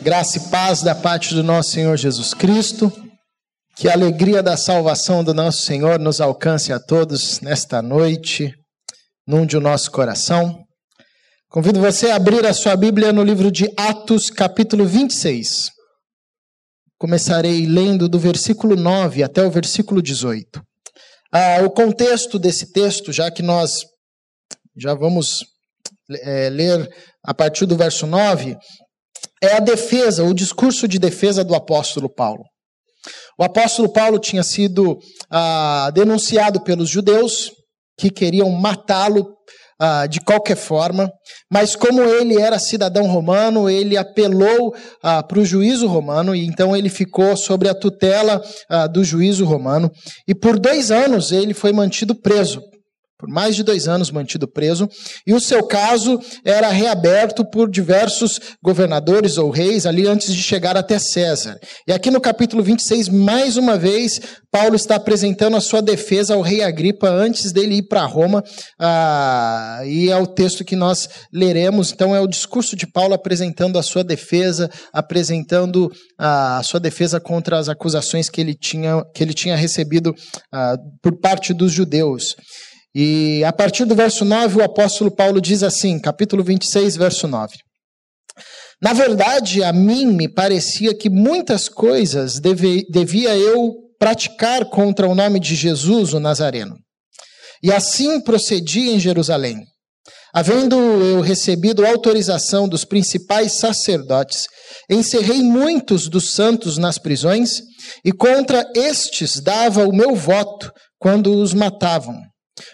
Graça e paz da parte do nosso Senhor Jesus Cristo. Que a alegria da salvação do nosso Senhor nos alcance a todos nesta noite, num de nosso coração. Convido você a abrir a sua Bíblia no livro de Atos, capítulo 26. Começarei lendo do versículo 9 até o versículo 18. Ah, o contexto desse texto, já que nós já vamos é, ler a partir do verso 9, é a defesa, o discurso de defesa do apóstolo Paulo. O apóstolo Paulo tinha sido ah, denunciado pelos judeus que queriam matá-lo ah, de qualquer forma, mas como ele era cidadão romano, ele apelou ah, para o juízo romano e então ele ficou sobre a tutela ah, do juízo romano e por dois anos ele foi mantido preso por mais de dois anos mantido preso, e o seu caso era reaberto por diversos governadores ou reis ali antes de chegar até César. E aqui no capítulo 26, mais uma vez, Paulo está apresentando a sua defesa ao rei Agripa antes dele ir para Roma, ah, e é o texto que nós leremos. Então, é o discurso de Paulo apresentando a sua defesa, apresentando ah, a sua defesa contra as acusações que ele tinha, que ele tinha recebido ah, por parte dos judeus. E a partir do verso 9, o apóstolo Paulo diz assim, capítulo 26, verso 9. Na verdade, a mim me parecia que muitas coisas deve, devia eu praticar contra o nome de Jesus, o Nazareno. E assim procedi em Jerusalém. Havendo eu recebido autorização dos principais sacerdotes, encerrei muitos dos santos nas prisões, e contra estes dava o meu voto quando os matavam.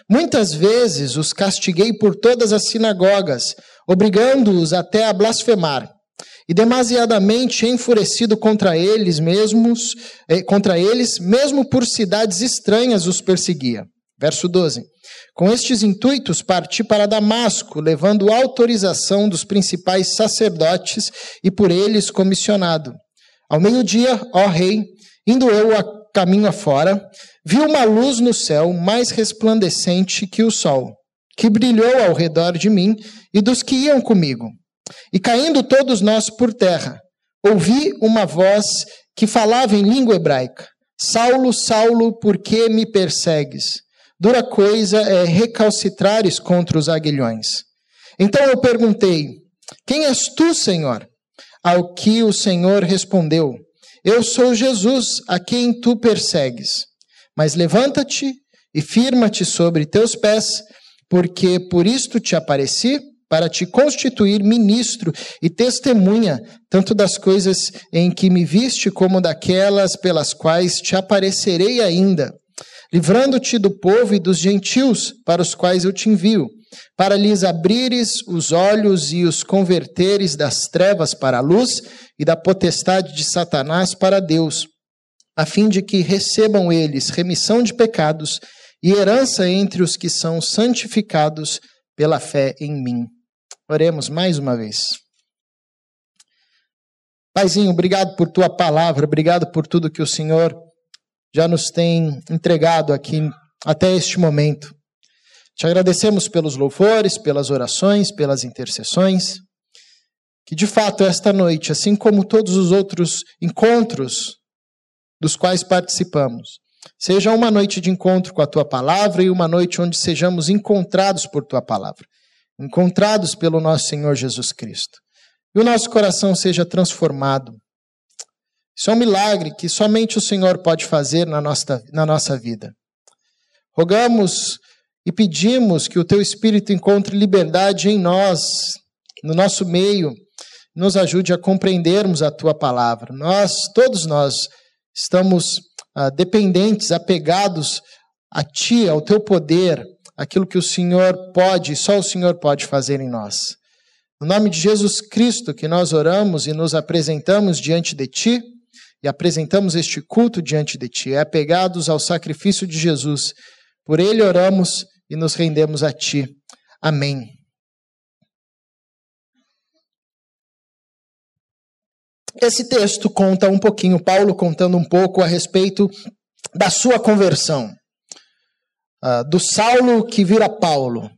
Muitas vezes os castiguei por todas as sinagogas, obrigando-os até a blasfemar. E demasiadamente enfurecido contra eles mesmos, eh, contra eles, mesmo por cidades estranhas os perseguia. Verso 12. Com estes intuitos parti para Damasco, levando autorização dos principais sacerdotes e por eles comissionado. Ao meio-dia, ó rei, indo eu a caminho afora, vi uma luz no céu mais resplandecente que o sol, que brilhou ao redor de mim e dos que iam comigo. E caindo todos nós por terra, ouvi uma voz que falava em língua hebraica: Saulo, Saulo, por que me persegues? Dura coisa é recalcitrares contra os aguilhões. Então eu perguntei: Quem és tu, Senhor? Ao que o Senhor respondeu: Eu sou Jesus, a quem tu persegues. Mas levanta-te e firma-te sobre teus pés, porque por isto te apareci, para te constituir ministro e testemunha, tanto das coisas em que me viste, como daquelas pelas quais te aparecerei ainda, livrando-te do povo e dos gentios, para os quais eu te envio, para lhes abrires os olhos e os converteres das trevas para a luz e da potestade de Satanás para Deus a fim de que recebam eles remissão de pecados e herança entre os que são santificados pela fé em mim. Oremos mais uma vez. Paizinho, obrigado por tua palavra, obrigado por tudo que o Senhor já nos tem entregado aqui até este momento. Te agradecemos pelos louvores, pelas orações, pelas intercessões. Que de fato esta noite, assim como todos os outros encontros dos quais participamos. Seja uma noite de encontro com a tua palavra e uma noite onde sejamos encontrados por tua palavra, encontrados pelo nosso Senhor Jesus Cristo. E o nosso coração seja transformado. Isso é um milagre que somente o Senhor pode fazer na nossa, na nossa vida. Rogamos e pedimos que o teu Espírito encontre liberdade em nós, no nosso meio, nos ajude a compreendermos a tua palavra. Nós, todos nós, estamos ah, dependentes, apegados a Ti, ao Teu poder, aquilo que o Senhor pode, só o Senhor pode fazer em nós. No nome de Jesus Cristo que nós oramos e nos apresentamos diante de Ti, e apresentamos este culto diante de Ti, apegados ao sacrifício de Jesus. Por Ele oramos e nos rendemos a Ti. Amém. Esse texto conta um pouquinho, Paulo contando um pouco a respeito da sua conversão, uh, do Saulo que vira Paulo.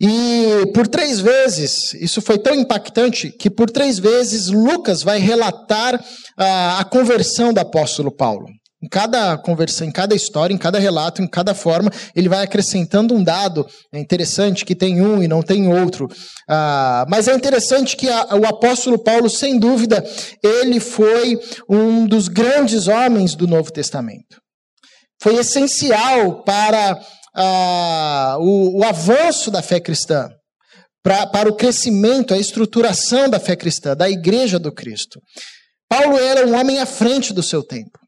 E por três vezes, isso foi tão impactante que por três vezes Lucas vai relatar a, a conversão do apóstolo Paulo. Em cada conversa, em cada história, em cada relato, em cada forma, ele vai acrescentando um dado. É interessante que tem um e não tem outro. Ah, mas é interessante que a, o apóstolo Paulo, sem dúvida, ele foi um dos grandes homens do Novo Testamento. Foi essencial para ah, o, o avanço da fé cristã. Pra, para o crescimento, a estruturação da fé cristã, da igreja do Cristo. Paulo era um homem à frente do seu tempo.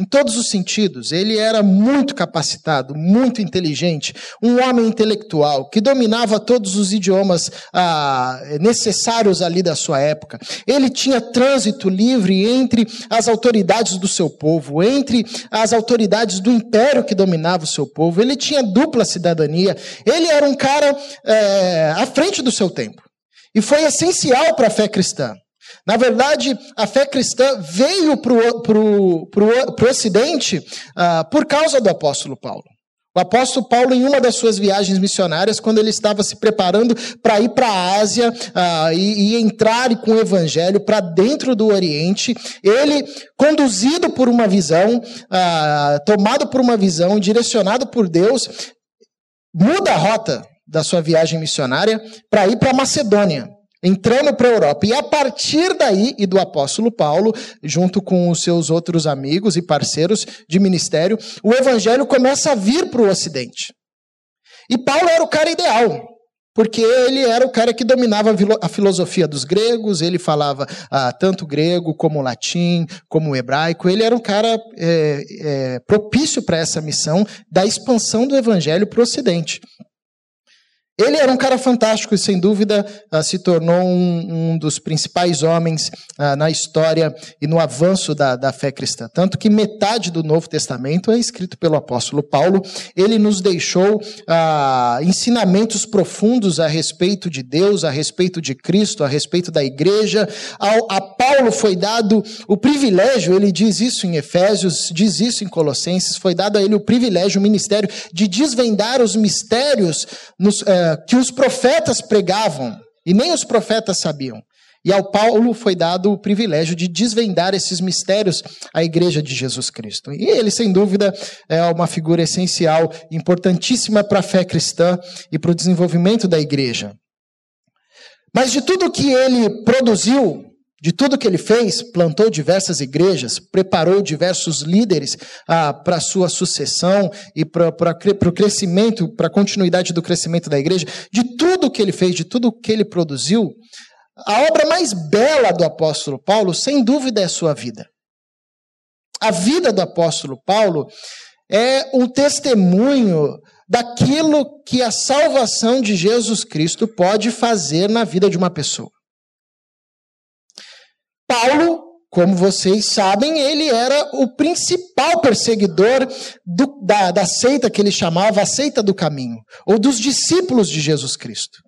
Em todos os sentidos, ele era muito capacitado, muito inteligente, um homem intelectual que dominava todos os idiomas ah, necessários ali da sua época. Ele tinha trânsito livre entre as autoridades do seu povo, entre as autoridades do império que dominava o seu povo. Ele tinha dupla cidadania. Ele era um cara é, à frente do seu tempo. E foi essencial para a fé cristã. Na verdade, a fé cristã veio para o Ocidente uh, por causa do apóstolo Paulo. O apóstolo Paulo, em uma das suas viagens missionárias, quando ele estava se preparando para ir para a Ásia uh, e, e, entrar com o evangelho para dentro do Oriente, ele, conduzido por uma visão, uh, tomado por uma visão, direcionado por Deus, muda a rota da sua viagem missionária para ir para a Macedônia entrando para a Europa. E a partir daí, e do apóstolo Paulo, junto com os seus outros amigos e parceiros de ministério, o evangelho começa a vir para o ocidente. E Paulo era o cara ideal. Porque ele era o cara que dominava a filosofia dos gregos, ele falava ah, tanto grego como latim, como hebraico. Ele era um cara é, é, propício para essa missão da expansão do evangelho para o Ocidente. Ele era um cara fantástico e, sem dúvida, uh, se tornou um, um, dos principais homens uh, na história e no avanço da, da, fé cristã. Tanto que metade do Novo Testamento é escrito pelo apóstolo Paulo. Ele nos deixou uh, ensinamentos profundos a respeito de Deus, a respeito de Cristo, a respeito da igreja. Ao, a Paulo foi dado o privilégio, ele diz isso em Efésios, diz isso em Colossenses, foi dado a ele o privilégio, o ministério de desvendar os mistérios nos. Uh, que os profetas pregavam e nem os profetas sabiam. E ao Paulo foi dado o privilégio de desvendar esses mistérios à igreja de Jesus Cristo. E ele, sem dúvida, é uma figura essencial, importantíssima para a fé cristã e para o desenvolvimento da igreja. Mas de tudo que ele produziu, de tudo que ele fez, plantou diversas igrejas, preparou diversos líderes ah, para a sua sucessão e para o crescimento, para a continuidade do crescimento da igreja. De tudo que ele fez, de tudo que ele produziu, a obra mais bela do apóstolo Paulo, sem dúvida, é a sua vida. A vida do apóstolo Paulo é um testemunho daquilo que a salvação de Jesus Cristo pode fazer na vida de uma pessoa. Paulo, como vocês sabem, ele era o principal perseguidor do, da, da seita que ele chamava a seita do caminho, ou dos discípulos de Jesus Cristo.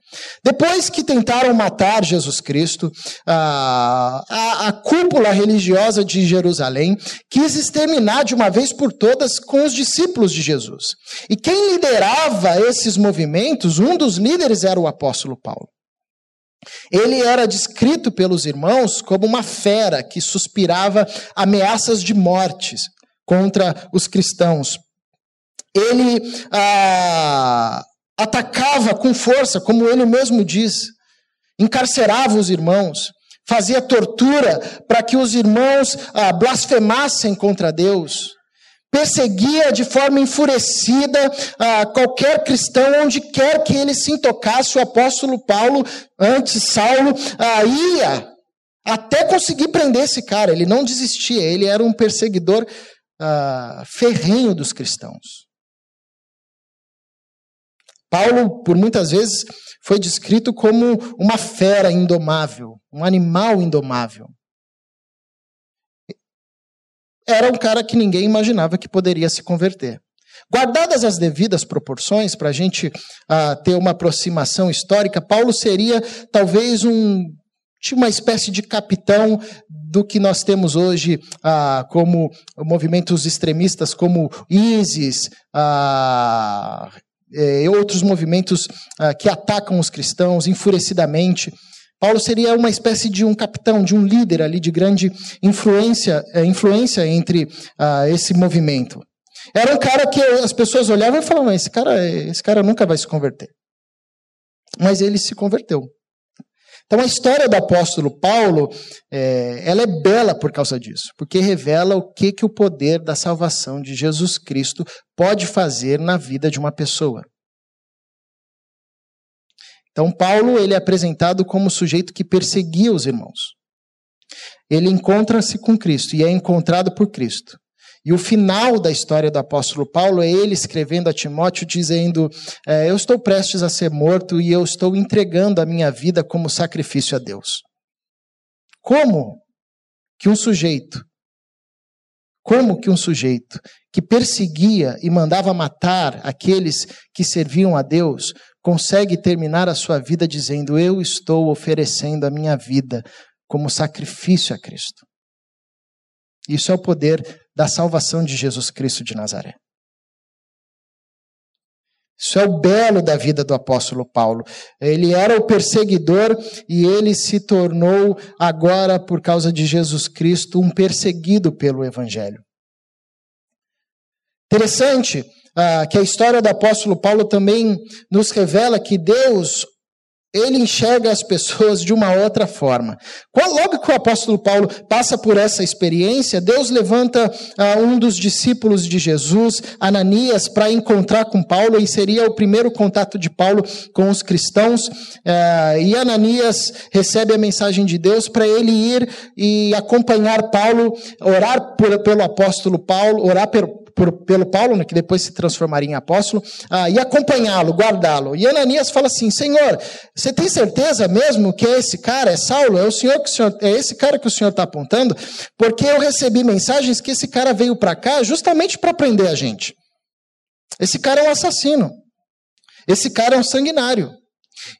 Depois que tentaram matar Jesus Cristo, a, a, a, cúpula religiosa de Jerusalém quis exterminar de uma vez por todas com os discípulos de Jesus. E quem liderava esses movimentos, um dos líderes era o apóstolo Paulo. Ele era descrito pelos irmãos como uma fera que suspirava ameaças de mortes contra os cristãos. Ele ah, atacava com força, como ele mesmo diz, encarcerava os irmãos, fazia tortura para que os irmãos ah, blasfemassem contra Deus perseguia de forma enfurecida ah, qualquer cristão, onde quer que ele se intocasse, o apóstolo Paulo, antes Saulo, ah, ia até conseguir prender esse cara. Ele não desistia, ele era um perseguidor ah, ferrenho dos cristãos. Paulo, por muitas vezes, foi descrito como uma fera indomável, um animal indomável era um cara que ninguém imaginava que poderia se converter. Guardadas as devidas proporções, para a gente uh, ter uma aproximação histórica, Paulo seria talvez um uma espécie de capitão do que nós temos hoje ah, como movimentos extremistas como ISIS, ah, e outros movimentos que atacam os cristãos enfurecidamente. Paulo seria uma espécie de um capitão, de um líder ali de grande influência, eh, influência entre ah, esse movimento. Era um cara que as pessoas olhavam e falavam: esse cara, esse cara nunca vai se converter. Mas ele se converteu. Então a história do apóstolo Paulo, é, ela é bela por causa disso, porque revela o que, que o poder da salvação de Jesus Cristo pode fazer na vida de uma pessoa. Então Paulo ele é apresentado como sujeito que perseguia os irmãos. Ele encontra-se com Cristo e é encontrado por Cristo. E o final da história do apóstolo Paulo é ele escrevendo a Timóteo, dizendo: é, Eu estou prestes a ser morto e eu estou entregando a minha vida como sacrifício a Deus. Como que um sujeito, como que um sujeito que perseguia e mandava matar aqueles que serviam a Deus, consegue terminar a sua vida dizendo: Eu estou oferecendo a minha vida como sacrifício a Cristo? Isso é o poder da salvação de Jesus Cristo de Nazaré. Isso é o belo da vida do apóstolo Paulo. Ele era o perseguidor e ele se tornou, agora, por causa de Jesus Cristo, um perseguido pelo Evangelho. Interessante ah, que a história do apóstolo Paulo também nos revela que Deus ele enxerga as pessoas de uma outra forma. Logo que o apóstolo Paulo passa por essa experiência, Deus levanta uh, um dos discípulos de Jesus, Ananias, para encontrar com Paulo, e seria o primeiro contato de Paulo com os cristãos. Uh, e Ananias recebe a mensagem de Deus para ele ir e acompanhar Paulo, orar por, pelo apóstolo Paulo, orar pelo por, pelo Paulo, né, que depois se transformaria em apóstolo, ah, e acompanhá-lo, guardá-lo. E Ananias fala assim: Senhor, você tem certeza mesmo que esse cara é Saulo? É o senhor que o senhor, é esse cara que o senhor está apontando? Porque eu recebi mensagens que esse cara veio para cá justamente para prender a gente. Esse cara é um assassino. Esse cara é um sanguinário.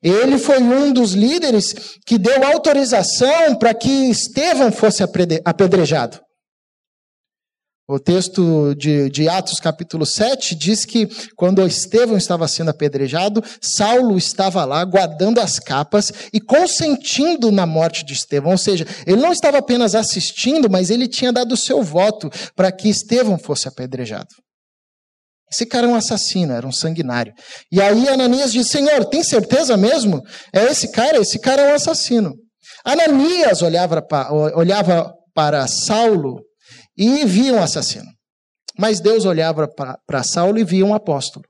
Ele foi um dos líderes que deu autorização para que Estevão fosse apedrejado. O texto de, de, Atos, capítulo 7, diz que quando Estevão estava sendo apedrejado, Saulo estava lá guardando as capas e consentindo na morte de Estevão. Ou seja, ele não estava apenas assistindo, mas ele tinha dado o seu voto para que Estevão fosse apedrejado. Esse cara é um assassino, era um sanguinário. E aí Ananias diz: Senhor, tem certeza mesmo? É esse cara? Esse cara é um assassino. Ananias olhava olhava para Saulo e via um assassino. Mas Deus olhava para Saulo e via um apóstolo.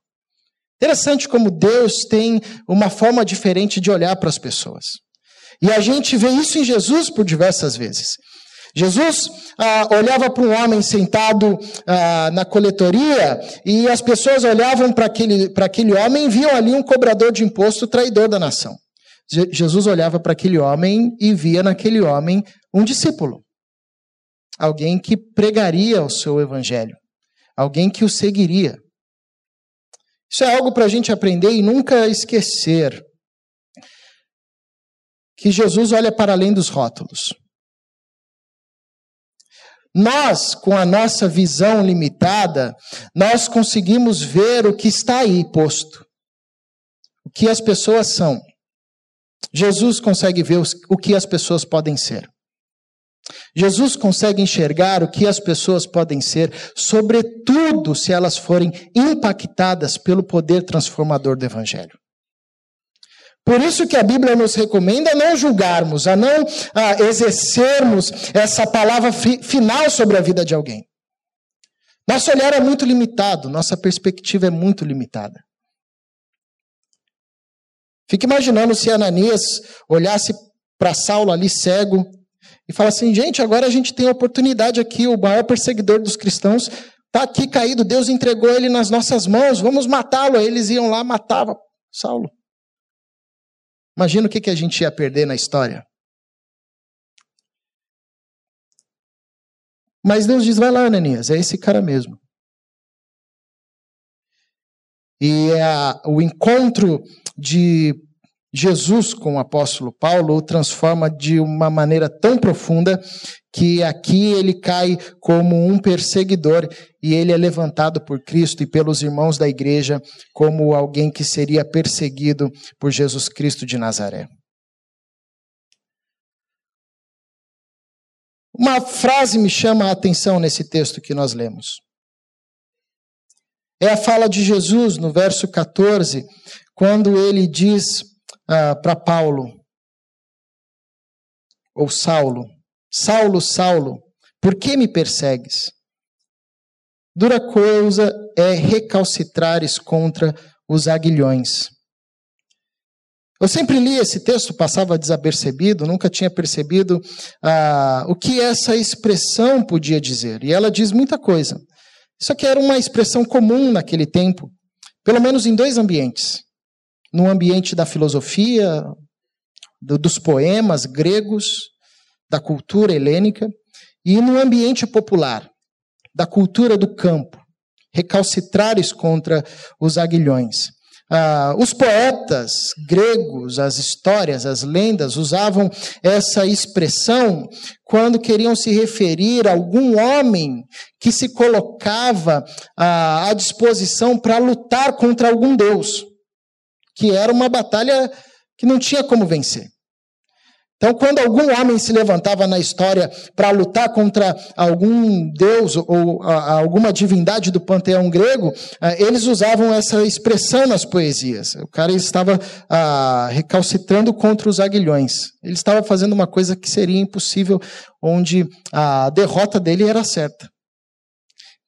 Interessante como Deus tem uma forma diferente de olhar para as pessoas. E a gente vê isso em Jesus por diversas vezes. Jesus ah, olhava para um homem sentado ah, na coletoria e as pessoas olhavam para aquele, aquele homem e viam ali um cobrador de imposto, traidor da nação. Je Jesus olhava para aquele homem e via naquele homem um discípulo alguém que pregaria o seu evangelho, alguém que o seguiria. Isso é algo para a gente aprender e nunca esquecer. Que Jesus olha para além dos rótulos. Nós, com a nossa visão limitada, nós conseguimos ver o que está aí posto, o que as pessoas são. Jesus consegue ver o que as pessoas podem ser. Jesus consegue enxergar o que as pessoas podem ser, sobretudo se elas forem impactadas pelo poder transformador do Evangelho. Por isso que a Bíblia nos recomenda não julgarmos, a não a exercermos essa palavra fi final sobre a vida de alguém. Nosso olhar é muito limitado, nossa perspectiva é muito limitada. Fique imaginando se Ananias olhasse para Saulo ali cego, e fala assim: gente, agora a gente tem a oportunidade aqui, o maior perseguidor dos cristãos está aqui caído, Deus entregou ele nas nossas mãos, vamos matá-lo. Eles iam lá, matava Saulo. Imagina o que, que a gente ia perder na história. Mas Deus diz: vai lá, Ananias, é esse cara mesmo. E é o encontro de Jesus, com o apóstolo Paulo, o transforma de uma maneira tão profunda que aqui ele cai como um perseguidor e ele é levantado por Cristo e pelos irmãos da igreja como alguém que seria perseguido por Jesus Cristo de Nazaré. Uma frase me chama a atenção nesse texto que nós lemos. É a fala de Jesus no verso 14, quando ele diz ah, para Paulo, ou Saulo: Saulo, Saulo, por que me persegues? Dura coisa é recalcitrares contra os aguilhões. Eu sempre li esse texto, passava desapercebido, nunca tinha percebido ah, o que essa expressão podia dizer. E ela diz muita coisa. Isso aqui era uma expressão comum naquele tempo, pelo menos em dois ambientes. No ambiente da filosofia, do, dos poemas gregos, da cultura helênica, e no ambiente popular, da cultura do campo, recalcitrares contra os aguilhões. Ah, os poetas gregos, as histórias, as lendas usavam essa expressão quando queriam se referir a algum homem que se colocava ah, à disposição para lutar contra algum deus, que era uma batalha que não tinha como vencer. Então, quando algum homem se levantava na história para lutar contra algum deus ou alguma divindade do panteão grego, eh, eles usavam essa expressão nas poesias. O cara estava ah, recalcitrando contra os aguilhões. Ele estava fazendo uma coisa que seria impossível, onde a derrota dele era certa.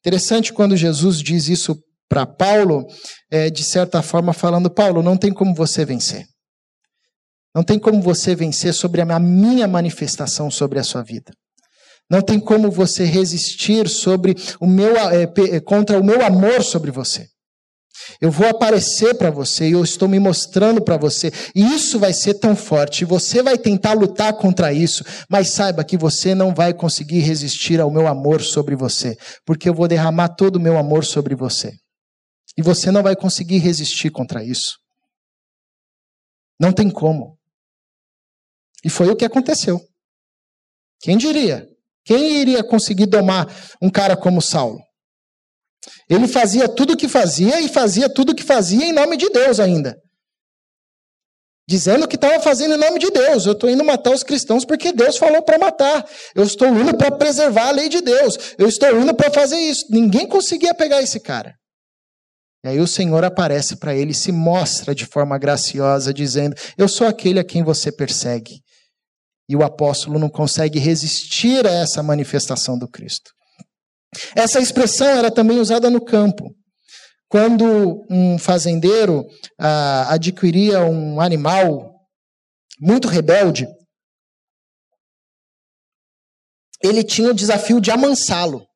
Interessante quando Jesus diz isso para Paulo, é, de certa forma falando: Paulo, não tem como você vencer. Não tem como você vencer sobre a minha manifestação sobre a sua vida. Não tem como você resistir sobre o meu, é, contra o meu amor sobre você. Eu vou aparecer para você e eu estou me mostrando para você. E isso vai ser tão forte. Você vai tentar lutar contra isso, mas saiba que você não vai conseguir resistir ao meu amor sobre você, porque eu vou derramar todo o meu amor sobre você. E você não vai conseguir resistir contra isso. Não tem como. E foi o que aconteceu. Quem diria? Quem iria conseguir domar um cara como Saulo? Ele fazia tudo o que fazia e fazia tudo o que fazia em nome de Deus ainda. Dizendo que estava fazendo em nome de Deus. Eu estou indo matar os cristãos porque Deus falou para matar. Eu estou indo para preservar a lei de Deus. Eu estou indo para fazer isso. Ninguém conseguia pegar esse cara. E aí o Senhor aparece para ele e se mostra de forma graciosa, dizendo: Eu sou aquele a quem você persegue. E o apóstolo não consegue resistir a essa manifestação do Cristo. Essa expressão era também usada no campo. Quando um fazendeiro ah, adquiria um animal muito rebelde, ele tinha o desafio de amansá-lo.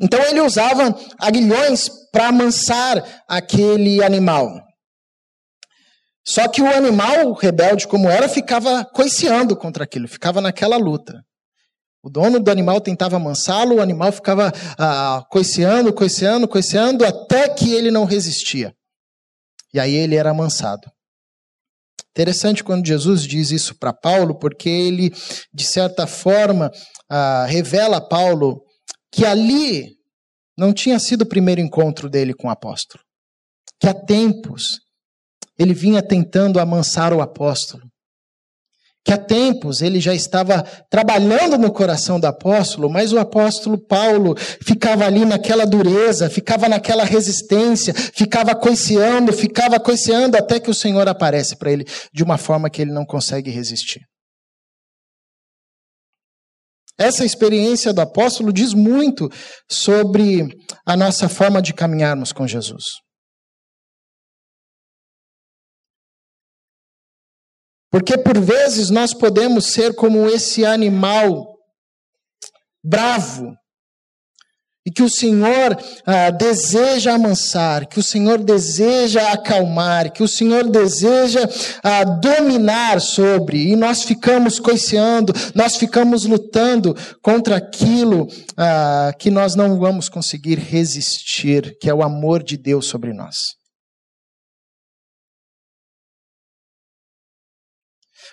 Então ele usava aguilhões para amansar aquele animal. Só que o animal rebelde, como era, ficava coiceando contra aquilo, ficava naquela luta. O dono do animal tentava amansá-lo, o animal ficava ah, coiceando, coiceando, coiceando, até que ele não resistia. E aí ele era amansado. Interessante quando Jesus diz isso para Paulo, porque ele, de certa forma, ah, revela a Paulo que ali não tinha sido o primeiro encontro dele com o apóstolo. Que há tempos ele vinha tentando amansar o apóstolo. Que há tempos ele já estava trabalhando no coração do apóstolo, mas o apóstolo Paulo ficava ali naquela dureza, ficava naquela resistência, ficava coiceando, ficava coiceando, até que o Senhor aparece para ele de uma forma que ele não consegue resistir. Essa experiência do apóstolo diz muito sobre a nossa forma de caminharmos com Jesus. Porque por vezes nós podemos ser como esse animal bravo, e que o Senhor ah, deseja amansar, que o Senhor deseja acalmar, que o Senhor deseja ah, dominar sobre, e nós ficamos coiceando, nós ficamos lutando contra aquilo ah, que nós não vamos conseguir resistir, que é o amor de Deus sobre nós.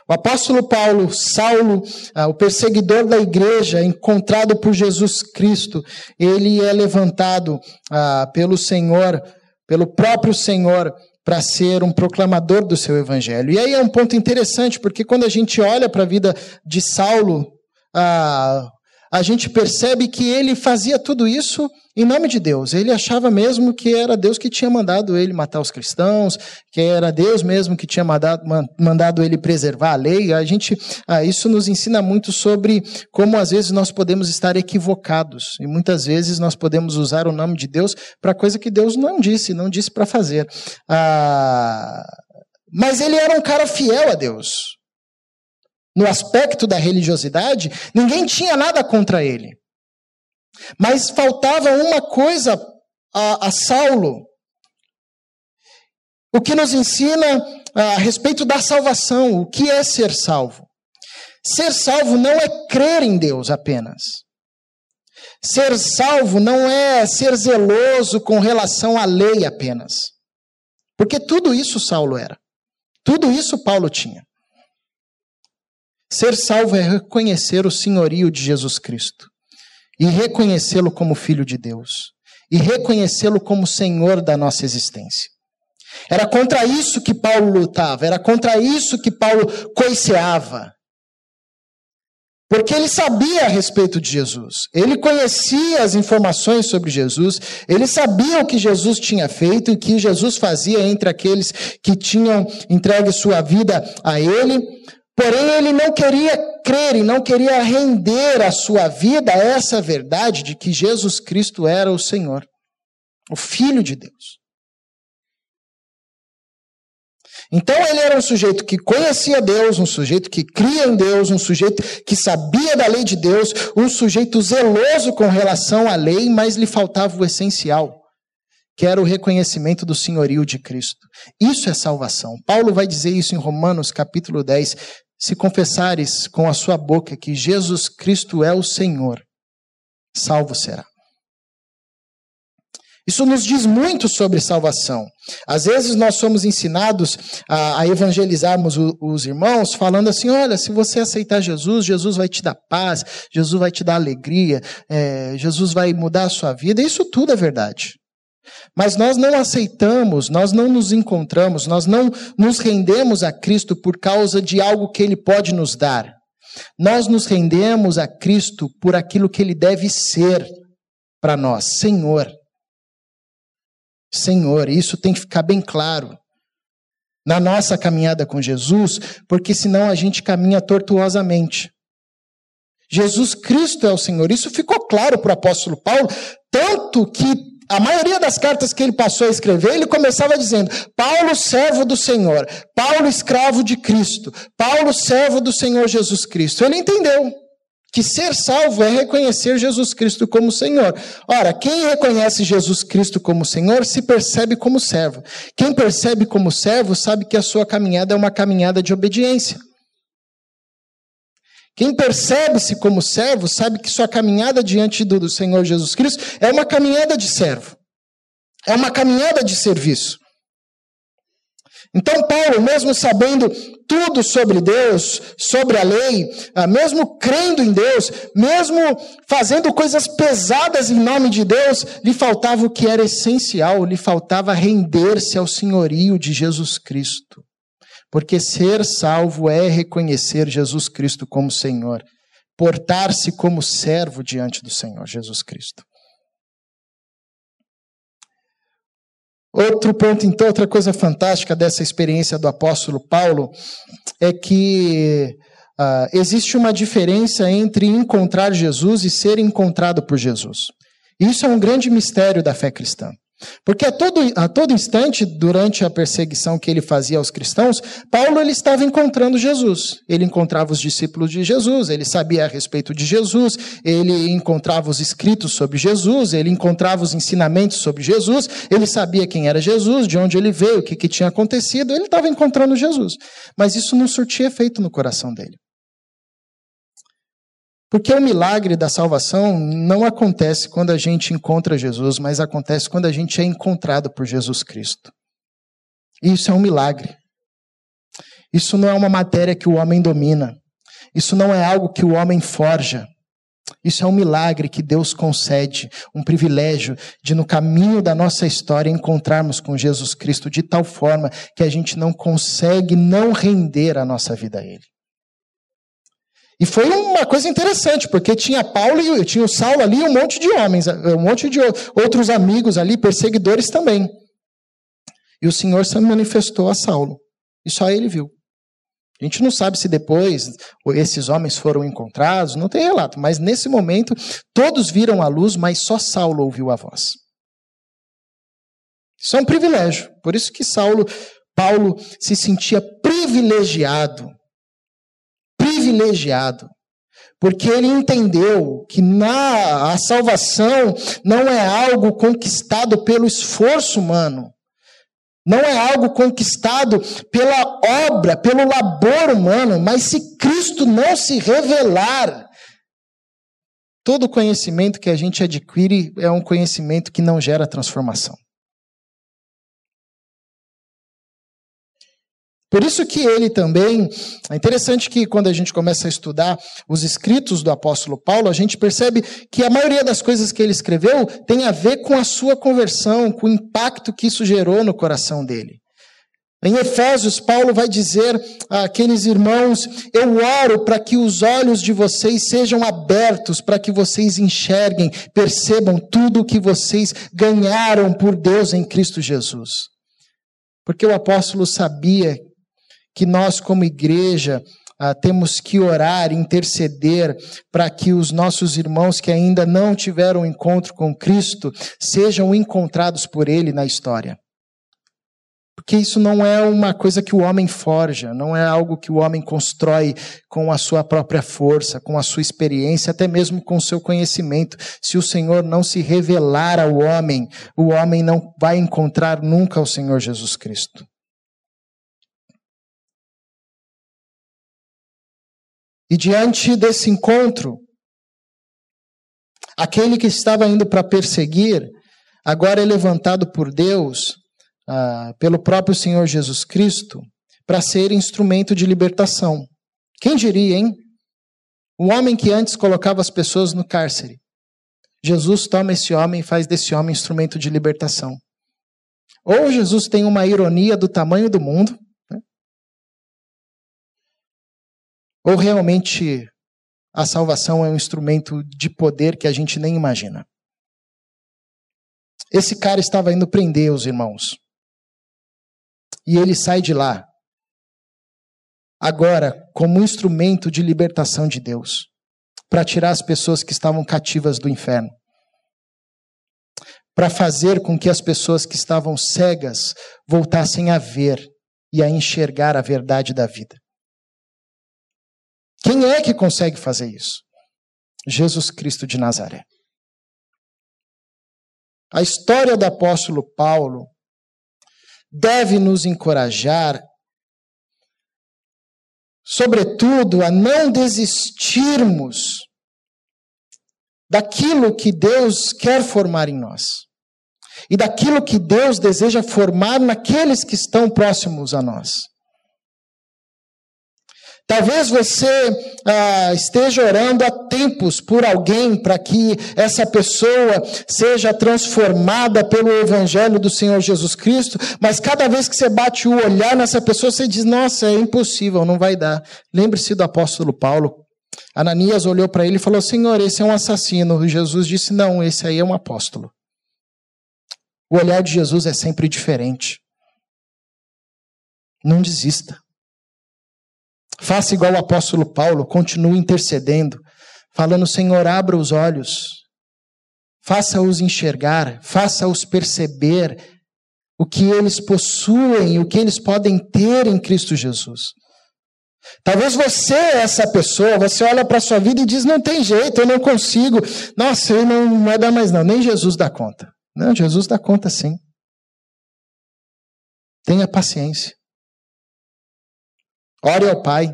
O apóstolo Paulo, Saulo, ah, o perseguidor da igreja, encontrado por Jesus Cristo, ele é levantado ah, pelo Senhor, pelo próprio Senhor, para ser um proclamador do seu evangelho. E aí é um ponto interessante, porque quando a gente olha para a vida de Saulo, ah, a gente percebe que ele fazia tudo isso em nome de Deus. Ele achava mesmo que era Deus que tinha mandado ele matar os cristãos, que era Deus mesmo que tinha mandado, mandado ele preservar a lei. A gente, ah, isso nos ensina muito sobre como às vezes nós podemos estar equivocados e muitas vezes nós podemos usar o nome de Deus para coisa que Deus não disse, não disse para fazer. Ah, mas ele era um cara fiel a Deus no aspecto da religiosidade, ninguém tinha nada contra ele. Mas faltava uma coisa a, a Saulo, o que nos ensina a respeito da salvação, o que é ser salvo. Ser salvo não é crer em Deus apenas. Ser salvo não é ser zeloso com relação à lei apenas. Porque tudo isso Saulo era. Tudo isso Paulo tinha. Ser salvo é reconhecer o senhorio de Jesus Cristo e reconhecê-lo como filho de Deus e reconhecê-lo como senhor da nossa existência. Era contra isso que Paulo lutava, era contra isso que Paulo coiceava. Porque ele sabia a respeito de Jesus, ele conhecia as informações sobre Jesus, ele sabia o que Jesus tinha feito e o que Jesus fazia entre aqueles que tinham entregue sua vida a ele, Porém, ele não queria crer e não queria render a sua vida a essa verdade de que Jesus Cristo era o Senhor, o Filho de Deus. Então ele era um sujeito que conhecia Deus, um sujeito que cria em Deus, um sujeito que sabia da lei de Deus, um sujeito zeloso com relação à lei, mas lhe faltava o essencial, que era o reconhecimento do senhorio de Cristo. Isso é salvação. Paulo vai dizer isso em Romanos capítulo 10, se confessares com a sua boca que Jesus Cristo é o Senhor, salvo será. Isso nos diz muito sobre salvação. Às vezes nós somos ensinados a, a evangelizarmos o, os irmãos, falando assim: olha, se você aceitar Jesus, Jesus vai te dar paz, Jesus vai te dar alegria, é, Jesus vai mudar a sua vida. Isso tudo é verdade. Mas nós não aceitamos, nós não nos encontramos, nós não nos rendemos a Cristo por causa de algo que Ele pode nos dar. Nós nos rendemos a Cristo por aquilo que Ele deve ser para nós, Senhor. Senhor, isso tem que ficar bem claro na nossa caminhada com Jesus, porque senão a gente caminha tortuosamente. Jesus Cristo é o Senhor. Isso ficou claro para o apóstolo Paulo, tanto que a maioria das cartas que ele passou a escrever, ele começava dizendo: Paulo, servo do Senhor, Paulo, escravo de Cristo, Paulo, servo do Senhor Jesus Cristo. Ele entendeu que ser salvo é reconhecer Jesus Cristo como Senhor. Ora, quem reconhece Jesus Cristo como Senhor se percebe como servo. Quem percebe como servo sabe que a sua caminhada é uma caminhada de obediência. Quem percebe-se como servo sabe que sua caminhada diante do, do Senhor Jesus Cristo é uma caminhada de servo, é uma caminhada de serviço. Então, Paulo, mesmo sabendo tudo sobre Deus, sobre a lei, ah, mesmo crendo em Deus, mesmo fazendo coisas pesadas em nome de Deus, lhe faltava o que era essencial, lhe faltava render-se ao senhorio de Jesus Cristo. Porque ser salvo é reconhecer Jesus Cristo como Senhor, portar-se como servo diante do Senhor Jesus Cristo. Outro ponto, então, outra coisa fantástica dessa experiência do apóstolo Paulo é que uh, existe uma diferença entre encontrar Jesus e ser encontrado por Jesus. Isso é um grande mistério da fé cristã. Porque a todo, a todo instante, durante a perseguição que ele fazia aos cristãos, Paulo ele estava encontrando Jesus. Ele encontrava os discípulos de Jesus, ele sabia a respeito de Jesus, ele encontrava os escritos sobre Jesus, ele encontrava os ensinamentos sobre Jesus, ele sabia quem era Jesus, de onde ele veio, o que, que tinha acontecido, ele estava encontrando Jesus. Mas isso não surtia efeito no coração dele. Porque o milagre da salvação não acontece quando a gente encontra Jesus, mas acontece quando a gente é encontrado por Jesus Cristo. Isso é um milagre. Isso não é uma matéria que o homem domina. Isso não é algo que o homem forja. Isso é um milagre que Deus concede, um privilégio de, no caminho da nossa história, encontrarmos com Jesus Cristo de tal forma que a gente não consegue não render a nossa vida a Ele. E foi uma coisa interessante, porque tinha Paulo e tinha o Saulo ali, um monte de homens, um monte de outros amigos ali, perseguidores também. E o Senhor se manifestou a Saulo. E só ele viu. A gente não sabe se depois esses homens foram encontrados, não tem relato, mas nesse momento todos viram a luz, mas só Saulo ouviu a voz. Isso é um privilégio. Por isso que Saulo, Paulo se sentia privilegiado. Privilegiado. Porque ele entendeu que na a salvação não é algo conquistado pelo esforço humano, não é algo conquistado pela obra, pelo labor humano, mas se Cristo não se revelar, todo conhecimento que a gente adquire é um conhecimento que não gera transformação. Por isso que ele também, é interessante que quando a gente começa a estudar os escritos do apóstolo Paulo, a gente percebe que a maioria das coisas que ele escreveu tem a ver com a sua conversão, com o impacto que isso gerou no coração dele. Em Efésios, Paulo vai dizer àqueles irmãos: Eu oro para que os olhos de vocês sejam abertos, para que vocês enxerguem, percebam tudo o que vocês ganharam por Deus em Cristo Jesus. Porque o apóstolo sabia que nós, como igreja, ah, temos que orar, interceder para que os nossos irmãos que ainda não tiveram encontro com Cristo sejam encontrados por Ele na história. Porque isso não é uma coisa que o homem forja, não é algo que o homem constrói com a sua própria força, com a sua experiência, até mesmo com o seu conhecimento. Se o Senhor não se revelar ao homem, o homem não vai encontrar nunca o Senhor Jesus Cristo. E diante desse encontro, aquele que estava indo para perseguir, agora é levantado por Deus, ah, pelo próprio Senhor Jesus Cristo, para ser instrumento de libertação. Quem diria, hein? O homem que antes colocava as pessoas no cárcere. Jesus toma esse homem e faz desse homem instrumento de libertação. Ou Jesus tem uma ironia do tamanho do mundo, Ou realmente a salvação é um instrumento de poder que a gente nem imagina? Esse cara estava indo prender os irmãos. E ele sai de lá, agora, como instrumento de libertação de Deus, para tirar as pessoas que estavam cativas do inferno. Para fazer com que as pessoas que estavam cegas voltassem a ver e a enxergar a verdade da vida. Quem é que consegue fazer isso? Jesus Cristo de Nazaré. A história do apóstolo Paulo deve nos encorajar, sobretudo, a não desistirmos daquilo que Deus quer formar em nós e daquilo que Deus deseja formar naqueles que estão próximos a nós. Talvez você ah, esteja orando há tempos por alguém para que essa pessoa seja transformada pelo Evangelho do Senhor Jesus Cristo, mas cada vez que você bate o olhar nessa pessoa, você diz: Nossa, é impossível, não vai dar. Lembre-se do apóstolo Paulo. Ananias olhou para ele e falou: Senhor, esse é um assassino. Jesus disse: Não, esse aí é um apóstolo. O olhar de Jesus é sempre diferente. Não desista. Faça igual o apóstolo Paulo, continue intercedendo, falando: Senhor, abra os olhos, faça-os enxergar, faça-os perceber o que eles possuem, o que eles podem ter em Cristo Jesus. Talvez você é essa pessoa, você olha para a sua vida e diz: não tem jeito, eu não consigo. Nossa, eu não vai dar mais, não. Nem Jesus dá conta. Não, Jesus dá conta sim. Tenha paciência. Ore ao Pai.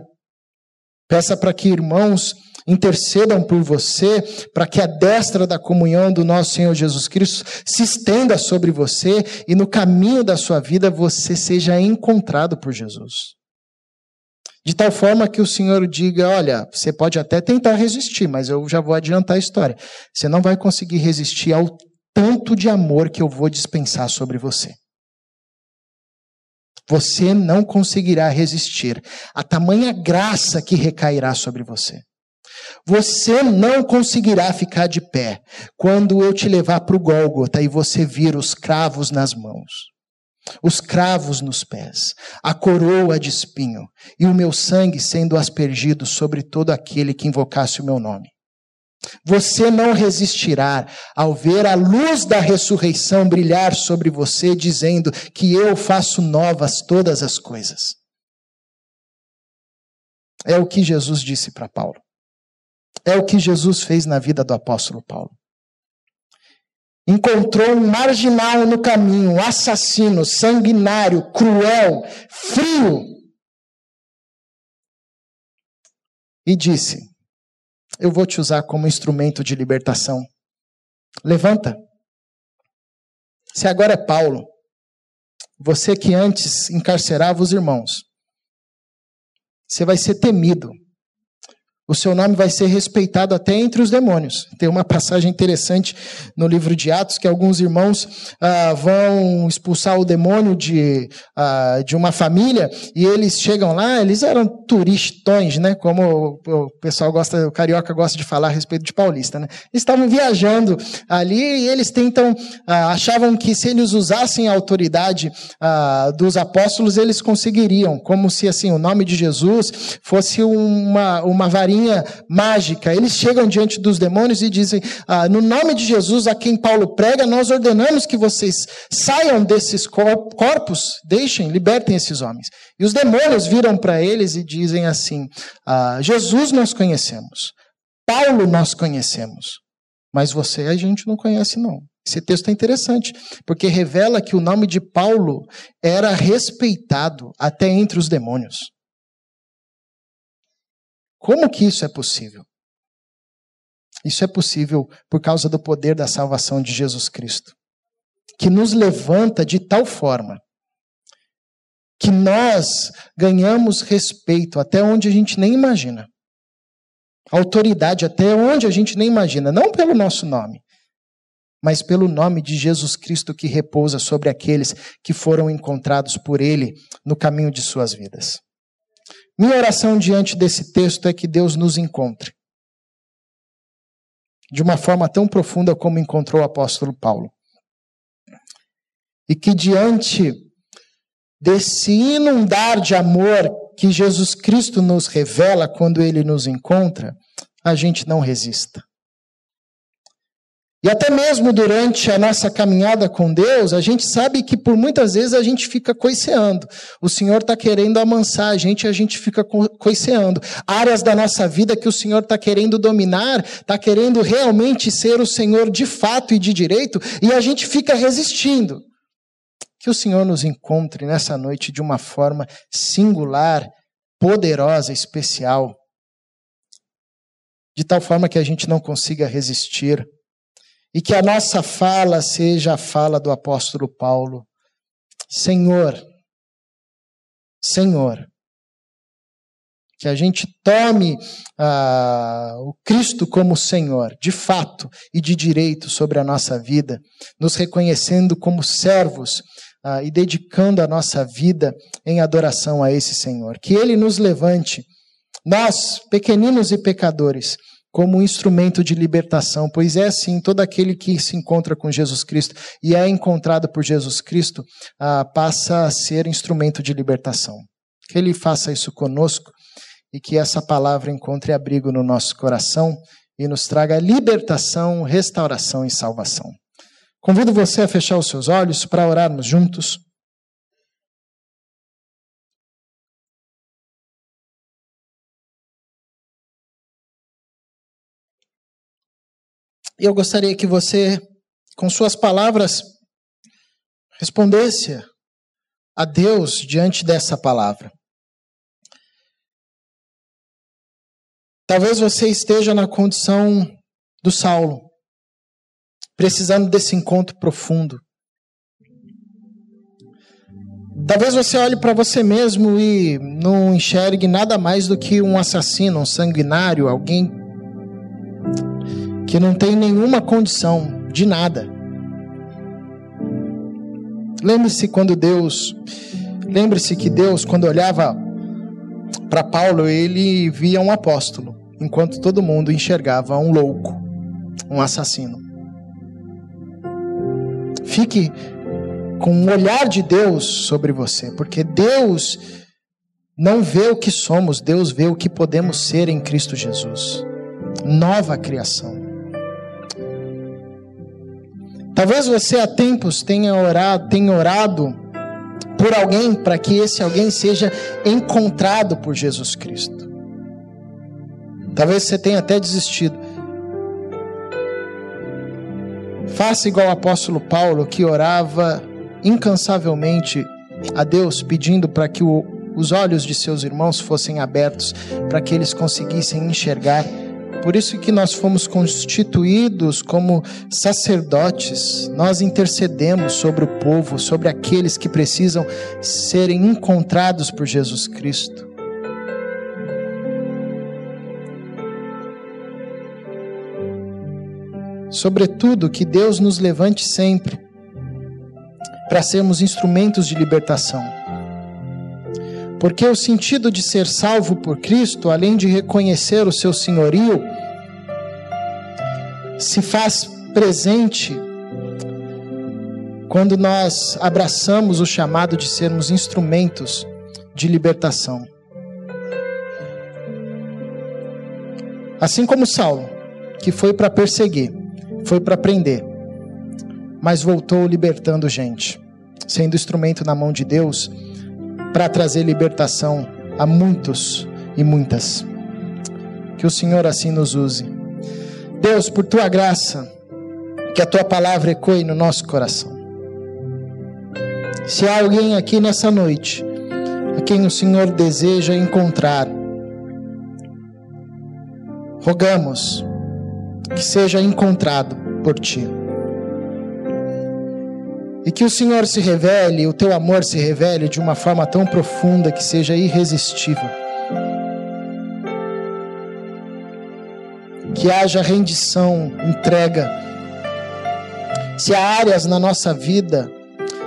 Peça para que irmãos intercedam por você, para que a destra da comunhão do nosso Senhor Jesus Cristo se estenda sobre você e no caminho da sua vida você seja encontrado por Jesus. De tal forma que o Senhor diga: olha, você pode até tentar resistir, mas eu já vou adiantar a história. Você não vai conseguir resistir ao tanto de amor que eu vou dispensar sobre você. Você não conseguirá resistir a tamanha graça que recairá sobre você. Você não conseguirá ficar de pé quando eu te levar para o Gólgota e você vir os cravos nas mãos os cravos nos pés, a coroa de espinho e o meu sangue sendo aspergido sobre todo aquele que invocasse o meu nome. Você não resistirá ao ver a luz da ressurreição brilhar sobre você, dizendo que eu faço novas todas as coisas. É o que Jesus disse para Paulo. É o que Jesus fez na vida do apóstolo Paulo encontrou um marginal no caminho, assassino, sanguinário, cruel, frio. E disse: Eu vou te usar como instrumento de libertação. Levanta. Se agora é Paulo, você que antes encarcerava os irmãos, você vai ser temido o seu nome vai ser respeitado até entre os demônios. Tem uma passagem interessante no livro de Atos que alguns irmãos ah, vão expulsar o demônio de, ah, de uma família e eles chegam lá, eles eram turistões, né? Como o, pessoal gosta, o carioca gosta de falar a respeito de paulista, né? Eles estavam viajando ali e eles tentam, ah, achavam que se eles usassem a autoridade ah, dos apóstolos, eles conseguiriam, como se assim o nome de Jesus fosse uma, uma varinha varinha mágica. Eles chegam diante dos demônios e dizem: ah, No nome de Jesus, a quem Paulo prega, nós ordenamos que vocês saiam desses corpos, deixem, libertem esses homens. E os demônios viram para eles e dizem assim: ah, Jesus nós conhecemos, Paulo nós conhecemos, mas você a gente não conhece, não. Esse texto é interessante, porque revela que o nome de Paulo era respeitado até entre os demônios. Como que isso é possível? Isso é possível por causa do poder da salvação de Jesus Cristo, que nos levanta de tal forma que nós ganhamos respeito até onde a gente nem imagina. Autoridade até onde a gente nem imagina, não pelo nosso nome, mas pelo nome de Jesus Cristo que repousa sobre aqueles que foram encontrados por ele no caminho de suas vidas. Minha oração diante desse texto é que Deus nos encontre. De uma forma tão profunda como encontrou o apóstolo Paulo. E que diante desse inundar de amor que Jesus Cristo nos revela quando ele nos encontra, a gente não resista. E até mesmo durante a nossa caminhada com Deus, a gente sabe que por muitas vezes a gente fica coiceando. O Senhor está querendo amansar a gente e a gente fica coiceando. Áreas da nossa vida que o Senhor está querendo dominar, está querendo realmente ser o Senhor de fato e de direito, e a gente fica resistindo. Que o Senhor nos encontre nessa noite de uma forma singular, poderosa, especial, de tal forma que a gente não consiga resistir e que a nossa fala seja a fala do apóstolo Paulo. Senhor, Senhor, que a gente tome ah, o Cristo como Senhor, de fato e de direito sobre a nossa vida, nos reconhecendo como servos ah, e dedicando a nossa vida em adoração a esse Senhor. Que Ele nos levante, nós, pequeninos e pecadores, como um instrumento de libertação, pois é assim, todo aquele que se encontra com Jesus Cristo e é encontrado por Jesus Cristo ah, passa a ser instrumento de libertação. Que Ele faça isso conosco e que essa palavra encontre abrigo no nosso coração e nos traga libertação, restauração e salvação. Convido você a fechar os seus olhos para orarmos juntos. Eu gostaria que você, com suas palavras, respondesse a Deus diante dessa palavra. Talvez você esteja na condição do Saulo, precisando desse encontro profundo. Talvez você olhe para você mesmo e não enxergue nada mais do que um assassino, um sanguinário, alguém que não tem nenhuma condição de nada. Lembre-se quando Deus, lembre-se que Deus, quando olhava para Paulo, ele via um apóstolo, enquanto todo mundo enxergava um louco, um assassino. Fique com o olhar de Deus sobre você, porque Deus não vê o que somos, Deus vê o que podemos ser em Cristo Jesus. Nova criação. Talvez você há tempos tenha orado, tenha orado por alguém para que esse alguém seja encontrado por Jesus Cristo. Talvez você tenha até desistido. Faça igual o apóstolo Paulo, que orava incansavelmente a Deus, pedindo para que o, os olhos de seus irmãos fossem abertos, para que eles conseguissem enxergar. Por isso que nós fomos constituídos como sacerdotes. Nós intercedemos sobre o povo, sobre aqueles que precisam serem encontrados por Jesus Cristo. Sobretudo, que Deus nos levante sempre para sermos instrumentos de libertação. Porque o sentido de ser salvo por Cristo, além de reconhecer o seu senhorio, se faz presente quando nós abraçamos o chamado de sermos instrumentos de libertação. Assim como Saulo, que foi para perseguir, foi para prender, mas voltou libertando gente, sendo instrumento na mão de Deus para trazer libertação a muitos e muitas. Que o Senhor assim nos use. Deus, por tua graça, que a tua palavra ecoe no nosso coração. Se há alguém aqui nessa noite a quem o Senhor deseja encontrar, rogamos que seja encontrado por ti. E que o Senhor se revele, o teu amor se revele de uma forma tão profunda que seja irresistível. Que haja rendição, entrega. Se há áreas na nossa vida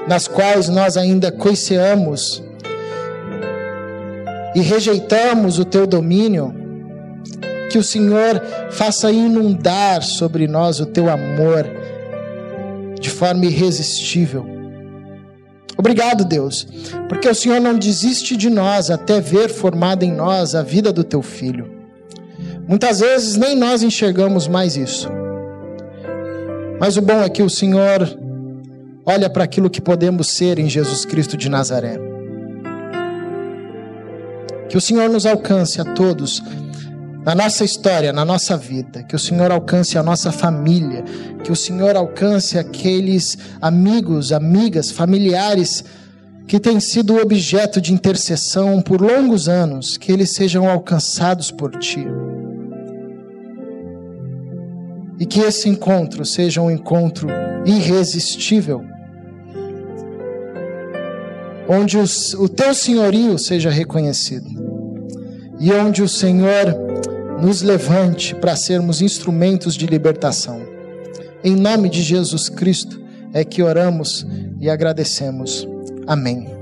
nas quais nós ainda coiceamos e rejeitamos o teu domínio, que o Senhor faça inundar sobre nós o teu amor de forma irresistível. Obrigado, Deus, porque o Senhor não desiste de nós até ver formada em nós a vida do teu filho. Muitas vezes nem nós enxergamos mais isso. Mas o bom é que o Senhor olha para aquilo que podemos ser em Jesus Cristo de Nazaré. Que o Senhor nos alcance a todos na nossa história, na nossa vida, que o Senhor alcance a nossa família, que o Senhor alcance aqueles amigos, amigas, familiares que têm sido objeto de intercessão por longos anos, que eles sejam alcançados por Ti. E que esse encontro seja um encontro irresistível, onde os, o Teu senhorio seja reconhecido e onde o Senhor nos levante para sermos instrumentos de libertação. Em nome de Jesus Cristo é que oramos e agradecemos. Amém.